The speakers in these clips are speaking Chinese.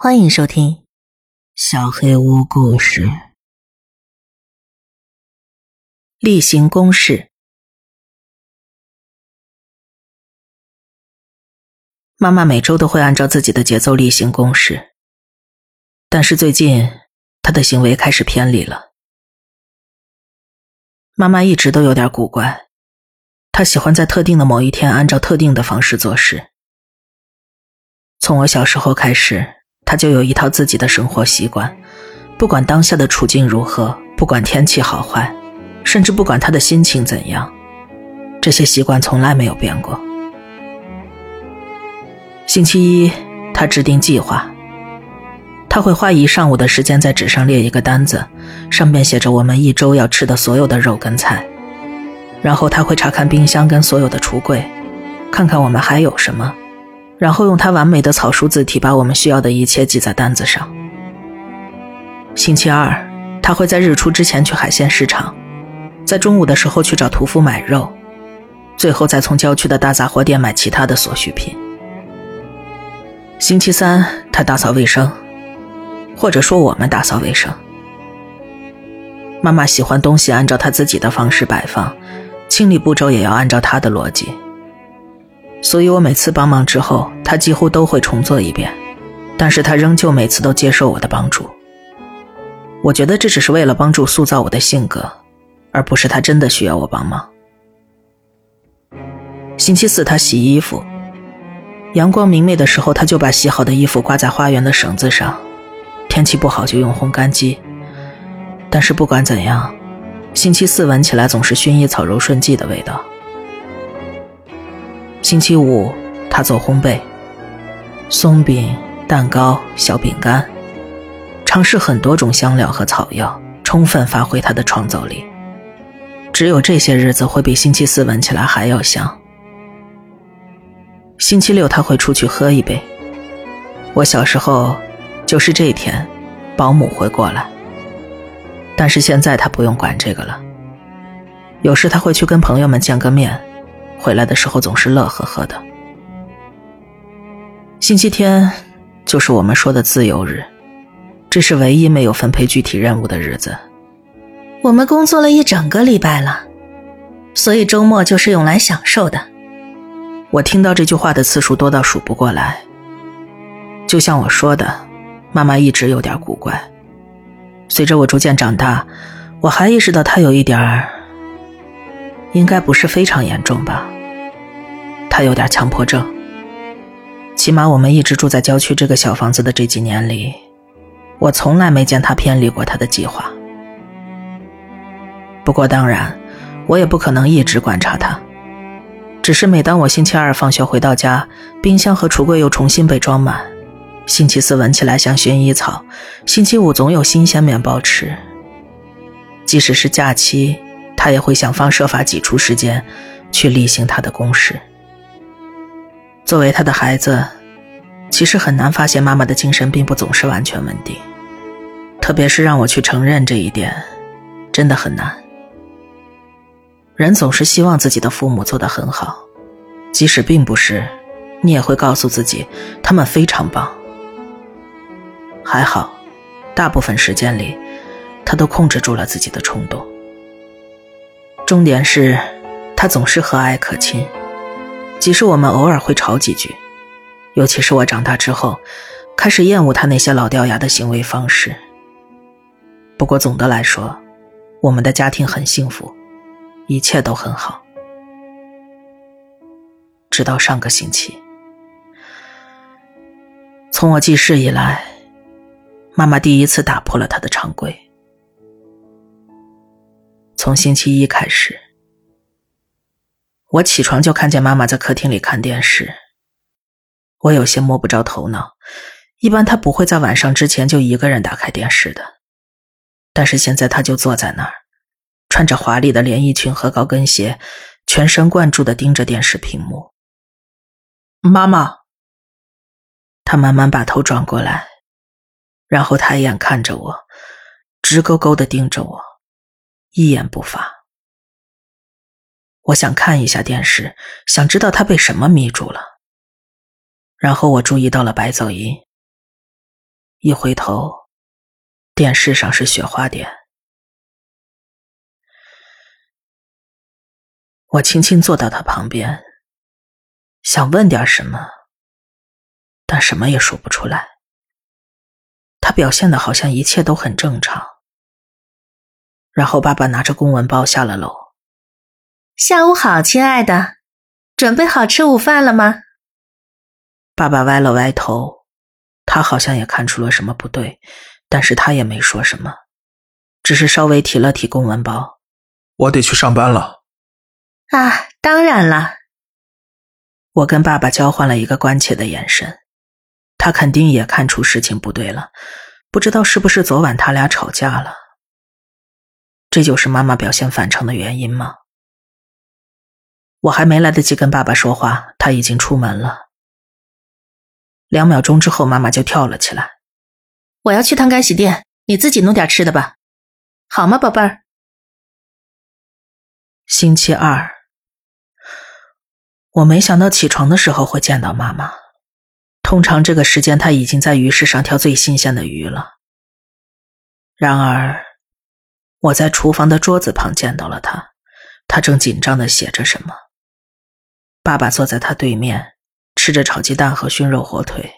欢迎收听《小黑屋故事》。例行公事。妈妈每周都会按照自己的节奏例行公事，但是最近她的行为开始偏离了。妈妈一直都有点古怪，她喜欢在特定的某一天按照特定的方式做事。从我小时候开始。他就有一套自己的生活习惯，不管当下的处境如何，不管天气好坏，甚至不管他的心情怎样，这些习惯从来没有变过。星期一，他制定计划，他会花一上午的时间在纸上列一个单子，上面写着我们一周要吃的所有的肉跟菜，然后他会查看冰箱跟所有的橱柜，看看我们还有什么。然后用他完美的草书字体把我们需要的一切记在单子上。星期二，他会在日出之前去海鲜市场，在中午的时候去找屠夫买肉，最后再从郊区的大杂货店买其他的所需品。星期三，他打扫卫生，或者说我们打扫卫生。妈妈喜欢东西按照她自己的方式摆放，清理步骤也要按照她的逻辑。所以我每次帮忙之后，他几乎都会重做一遍，但是他仍旧每次都接受我的帮助。我觉得这只是为了帮助塑造我的性格，而不是他真的需要我帮忙。星期四他洗衣服，阳光明媚的时候，他就把洗好的衣服挂在花园的绳子上；天气不好就用烘干机。但是不管怎样，星期四闻起来总是薰衣草柔顺剂的味道。星期五，他做烘焙，松饼、蛋糕、小饼干，尝试很多种香料和草药，充分发挥他的创造力。只有这些日子会比星期四闻起来还要香。星期六他会出去喝一杯。我小时候，就是这一天，保姆会过来。但是现在他不用管这个了。有时他会去跟朋友们见个面。回来的时候总是乐呵呵的。星期天就是我们说的自由日，这是唯一没有分配具体任务的日子。我们工作了一整个礼拜了，所以周末就是用来享受的。我听到这句话的次数多到数不过来。就像我说的，妈妈一直有点古怪。随着我逐渐长大，我还意识到她有一点儿。应该不是非常严重吧？他有点强迫症。起码我们一直住在郊区这个小房子的这几年里，我从来没见他偏离过他的计划。不过当然，我也不可能一直观察他。只是每当我星期二放学回到家，冰箱和橱柜又重新被装满，星期四闻起来像薰衣草，星期五总有新鲜面包吃。即使是假期。他也会想方设法挤出时间，去例行他的公事。作为他的孩子，其实很难发现妈妈的精神并不总是完全稳定，特别是让我去承认这一点，真的很难。人总是希望自己的父母做得很好，即使并不是，你也会告诉自己他们非常棒。还好，大部分时间里，他都控制住了自己的冲动。重点是，他总是和蔼可亲，即使我们偶尔会吵几句，尤其是我长大之后，开始厌恶他那些老掉牙的行为方式。不过总的来说，我们的家庭很幸福，一切都很好。直到上个星期，从我记事以来，妈妈第一次打破了他的常规。从星期一开始，我起床就看见妈妈在客厅里看电视。我有些摸不着头脑，一般她不会在晚上之前就一个人打开电视的。但是现在她就坐在那儿，穿着华丽的连衣裙和高跟鞋，全神贯注的盯着电视屏幕。妈妈，她慢慢把头转过来，然后抬眼看着我，直勾勾的盯着我。一言不发。我想看一下电视，想知道他被什么迷住了。然后我注意到了白噪音。一回头，电视上是雪花点。我轻轻坐到他旁边，想问点什么，但什么也说不出来。他表现的好像一切都很正常。然后爸爸拿着公文包下了楼。下午好，亲爱的，准备好吃午饭了吗？爸爸歪了歪头，他好像也看出了什么不对，但是他也没说什么，只是稍微提了提公文包。我得去上班了。啊，当然了。我跟爸爸交换了一个关切的眼神，他肯定也看出事情不对了，不知道是不是昨晚他俩吵架了。这就是妈妈表现反常的原因吗？我还没来得及跟爸爸说话，他已经出门了。两秒钟之后，妈妈就跳了起来：“我要去趟干洗店，你自己弄点吃的吧，好吗，宝贝儿？”星期二，我没想到起床的时候会见到妈妈。通常这个时间，她已经在鱼市上挑最新鲜的鱼了。然而。我在厨房的桌子旁见到了他，他正紧张的写着什么。爸爸坐在他对面，吃着炒鸡蛋和熏肉火腿。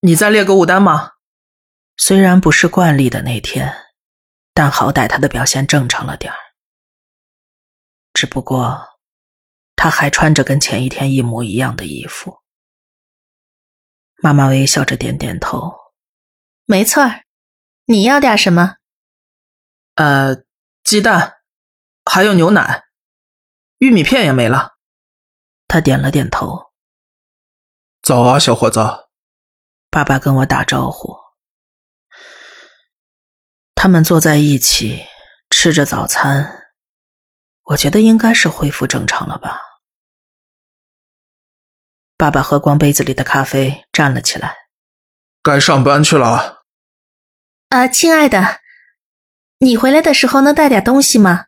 你在列购物单吗？虽然不是惯例的那天，但好歹他的表现正常了点儿。只不过，他还穿着跟前一天一模一样的衣服。妈妈微笑着点点头，没错儿。你要点什么？呃，鸡蛋，还有牛奶，玉米片也没了。他点了点头。早啊，小伙子。爸爸跟我打招呼。他们坐在一起吃着早餐，我觉得应该是恢复正常了吧。爸爸喝光杯子里的咖啡，站了起来。该上班去了。啊，亲爱的。你回来的时候能带点东西吗？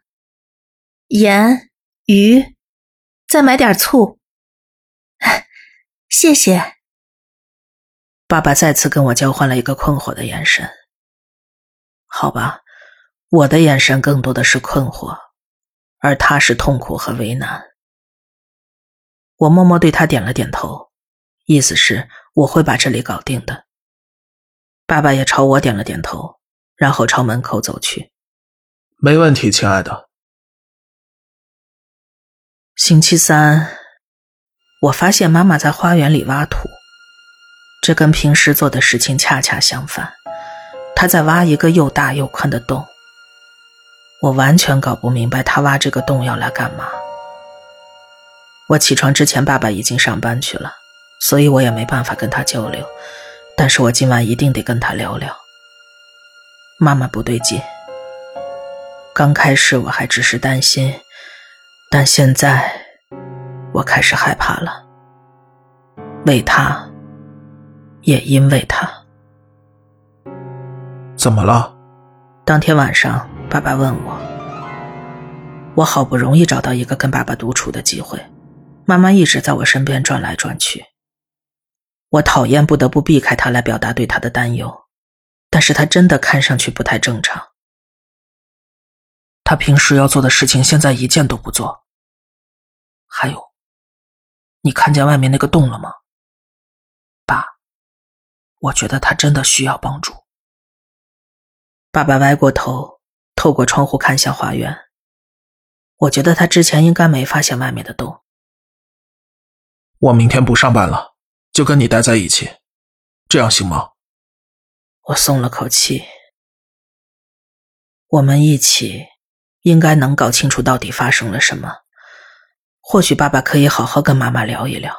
盐、鱼，再买点醋。谢谢。爸爸再次跟我交换了一个困惑的眼神。好吧，我的眼神更多的是困惑，而他是痛苦和为难。我默默对他点了点头，意思是我会把这里搞定的。爸爸也朝我点了点头。然后朝门口走去。没问题，亲爱的。星期三，我发现妈妈在花园里挖土，这跟平时做的事情恰恰相反。她在挖一个又大又宽的洞。我完全搞不明白她挖这个洞要来干嘛。我起床之前，爸爸已经上班去了，所以我也没办法跟他交流。但是我今晚一定得跟他聊聊。妈妈不对劲。刚开始我还只是担心，但现在我开始害怕了。为他，也因为他。怎么了？当天晚上，爸爸问我。我好不容易找到一个跟爸爸独处的机会，妈妈一直在我身边转来转去。我讨厌不得不避开他来表达对他的担忧。但是他真的看上去不太正常。他平时要做的事情，现在一件都不做。还有，你看见外面那个洞了吗？爸，我觉得他真的需要帮助。爸爸歪过头，透过窗户看向花园。我觉得他之前应该没发现外面的洞。我明天不上班了，就跟你待在一起，这样行吗？我松了口气。我们一起应该能搞清楚到底发生了什么。或许爸爸可以好好跟妈妈聊一聊。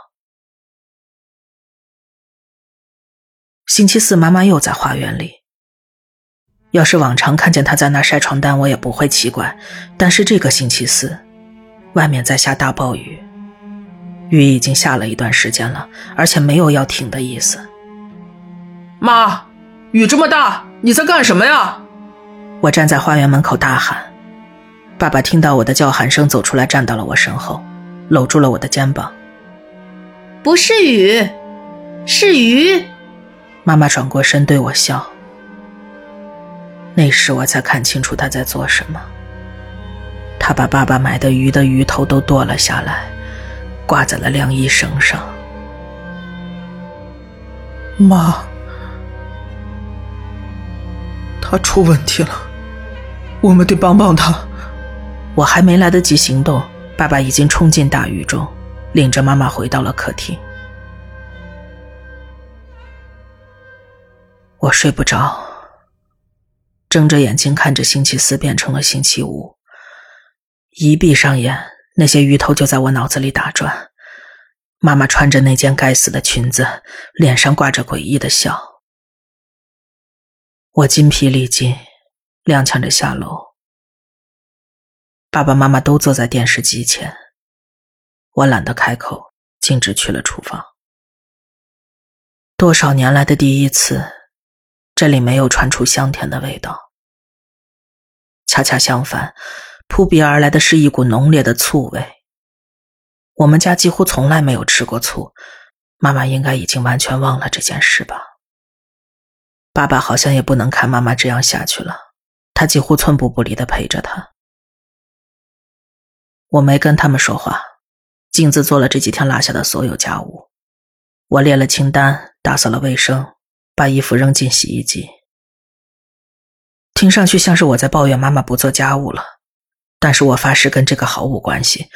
星期四，妈妈又在花园里。要是往常看见她在那晒床单，我也不会奇怪。但是这个星期四，外面在下大暴雨，雨已经下了一段时间了，而且没有要停的意思。妈。雨这么大，你在干什么呀？我站在花园门口大喊。爸爸听到我的叫喊声，走出来，站到了我身后，搂住了我的肩膀。不是雨，是鱼。妈妈转过身对我笑，那时我才看清楚他在做什么。他把爸爸买的鱼的鱼头都剁了下来，挂在了晾衣绳上。妈，他出问题了，我们得帮帮他。我还没来得及行动，爸爸已经冲进大雨中，领着妈妈回到了客厅。我睡不着，睁着眼睛看着星期四变成了星期五，一闭上眼，那些鱼头就在我脑子里打转。妈妈穿着那件该死的裙子，脸上挂着诡异的笑。我筋疲力尽，踉跄着下楼。爸爸妈妈都坐在电视机前，我懒得开口，径直去了厨房。多少年来的第一次，这里没有传出香甜的味道。恰恰相反，扑鼻而来的是一股浓烈的醋味。我们家几乎从来没有吃过醋，妈妈应该已经完全忘了这件事吧。爸爸好像也不能看妈妈这样下去了，他几乎寸步不离的陪着她。我没跟他们说话，径自做了这几天落下的所有家务。我列了清单，打扫了卫生，把衣服扔进洗衣机。听上去像是我在抱怨妈妈不做家务了，但是我发誓跟这个毫无关系。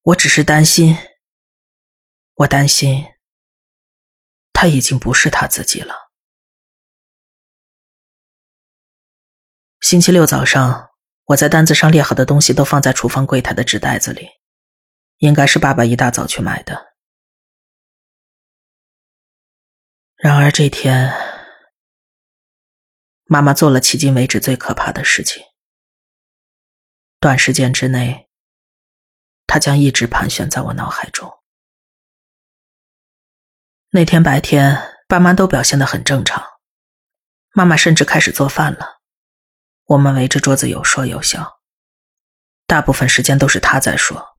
我只是担心，我担心他已经不是他自己了。星期六早上，我在单子上列好的东西都放在厨房柜台的纸袋子里，应该是爸爸一大早去买的。然而这天，妈妈做了迄今为止最可怕的事情。短时间之内。他将一直盘旋在我脑海中。那天白天，爸妈都表现得很正常，妈妈甚至开始做饭了。我们围着桌子有说有笑，大部分时间都是他在说。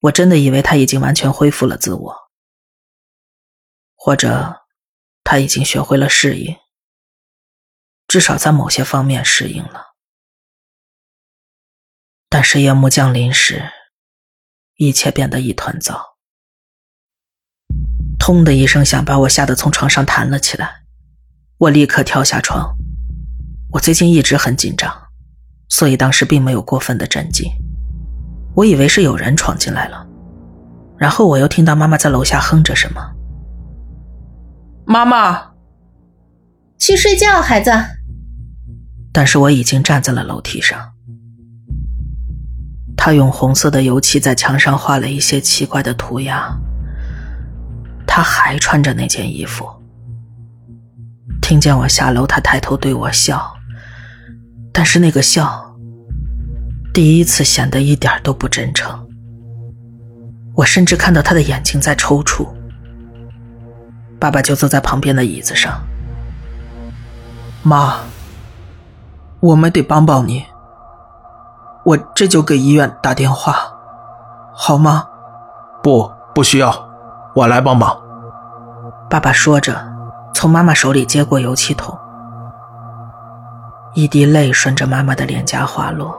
我真的以为他已经完全恢复了自我，或者他已经学会了适应，至少在某些方面适应了。但是夜幕降临时。一切变得一团糟，砰的一声响把我吓得从床上弹了起来。我立刻跳下床。我最近一直很紧张，所以当时并没有过分的震惊。我以为是有人闯进来了，然后我又听到妈妈在楼下哼着什么。妈妈，去睡觉，孩子。但是我已经站在了楼梯上。他用红色的油漆在墙上画了一些奇怪的涂鸦。他还穿着那件衣服。听见我下楼，他抬头对我笑，但是那个笑，第一次显得一点都不真诚。我甚至看到他的眼睛在抽搐。爸爸就坐在旁边的椅子上。妈，我们得帮帮你。我这就给医院打电话，好吗？不，不需要，我来帮忙。爸爸说着，从妈妈手里接过油漆桶，一滴泪顺着妈妈的脸颊滑落，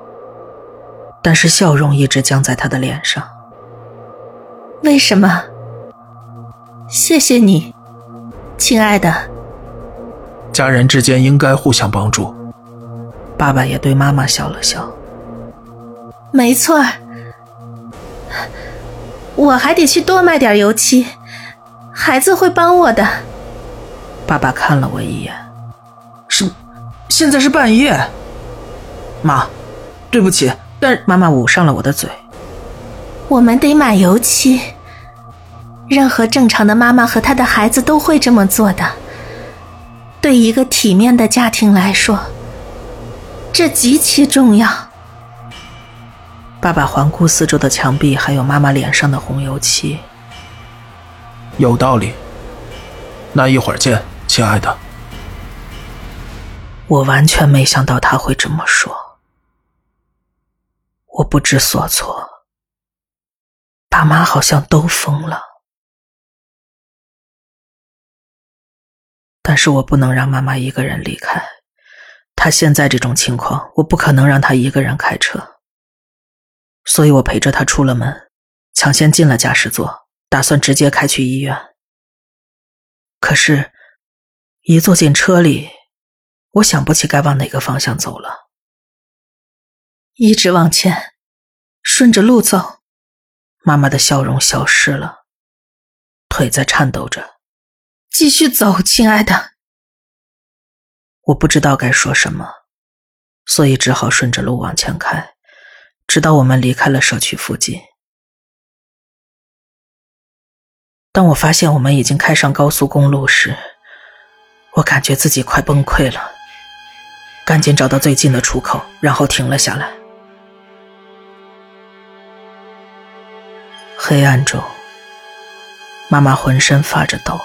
但是笑容一直僵在她的脸上。为什么？谢谢你，亲爱的。家人之间应该互相帮助。爸爸也对妈妈笑了笑。没错我还得去多卖点油漆，孩子会帮我的。爸爸看了我一眼，是，现在是半夜。妈，对不起，但妈妈捂上了我的嘴。我们得买油漆，任何正常的妈妈和她的孩子都会这么做的。对一个体面的家庭来说，这极其重要。爸爸环顾四周的墙壁，还有妈妈脸上的红油漆。有道理。那一会儿见，亲爱的。我完全没想到他会这么说，我不知所措。爸妈好像都疯了。但是我不能让妈妈一个人离开。她现在这种情况，我不可能让她一个人开车。所以我陪着她出了门，抢先进了驾驶座，打算直接开去医院。可是，一坐进车里，我想不起该往哪个方向走了。一直往前，顺着路走。妈妈的笑容消失了，腿在颤抖着。继续走，亲爱的。我不知道该说什么，所以只好顺着路往前开，直到我们离开了社区附近。当我发现我们已经开上高速公路时，我感觉自己快崩溃了，赶紧找到最近的出口，然后停了下来。黑暗中，妈妈浑身发着抖。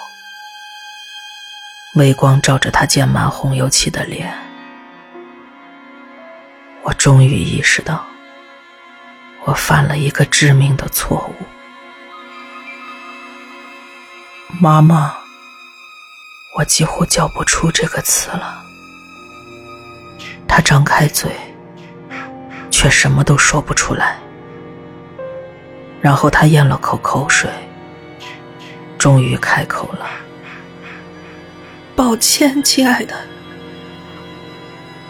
微光照着她溅满红油漆的脸，我终于意识到，我犯了一个致命的错误。妈妈，我几乎叫不出这个词了。他张开嘴，却什么都说不出来。然后他咽了口口水，终于开口了。抱歉，亲爱的，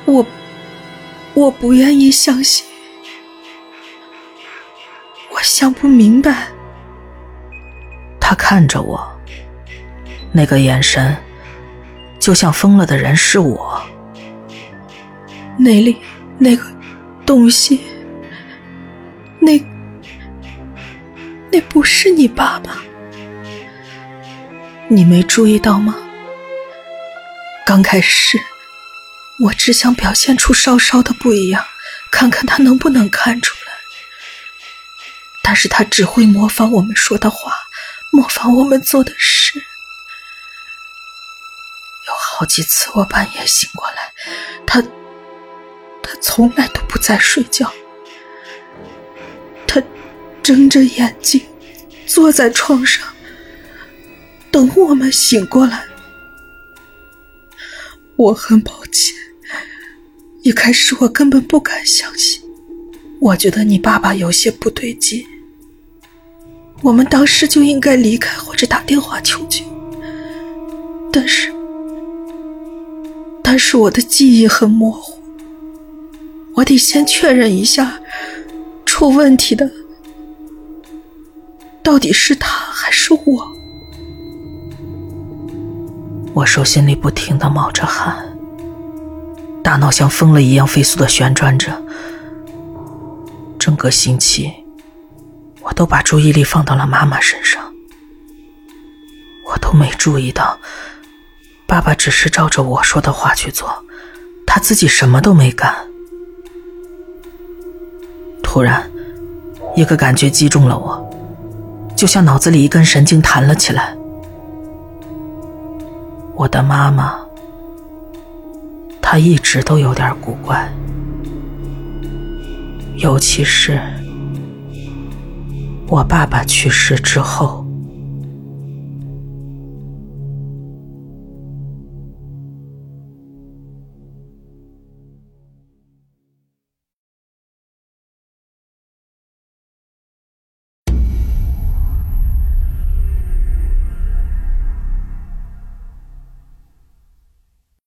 我我不愿意相信，我想不明白。他看着我，那个眼神就像疯了的人是我。那里那个东西，那那不是你爸爸，你没注意到吗？刚开始，我只想表现出稍稍的不一样，看看他能不能看出来。但是他只会模仿我们说的话，模仿我们做的事。有好几次我半夜醒过来，他，从来都不在睡觉，他睁着眼睛坐在床上，等我们醒过来。我很抱歉，一开始我根本不敢相信，我觉得你爸爸有些不对劲，我们当时就应该离开或者打电话求救。但是，但是我的记忆很模糊，我得先确认一下，出问题的到底是他还是我。我手心里不停的冒着汗，大脑像疯了一样飞速的旋转着。整个星期，我都把注意力放到了妈妈身上，我都没注意到，爸爸只是照着我说的话去做，他自己什么都没干。突然，一个感觉击中了我，就像脑子里一根神经弹了起来。我的妈妈，她一直都有点古怪，尤其是我爸爸去世之后。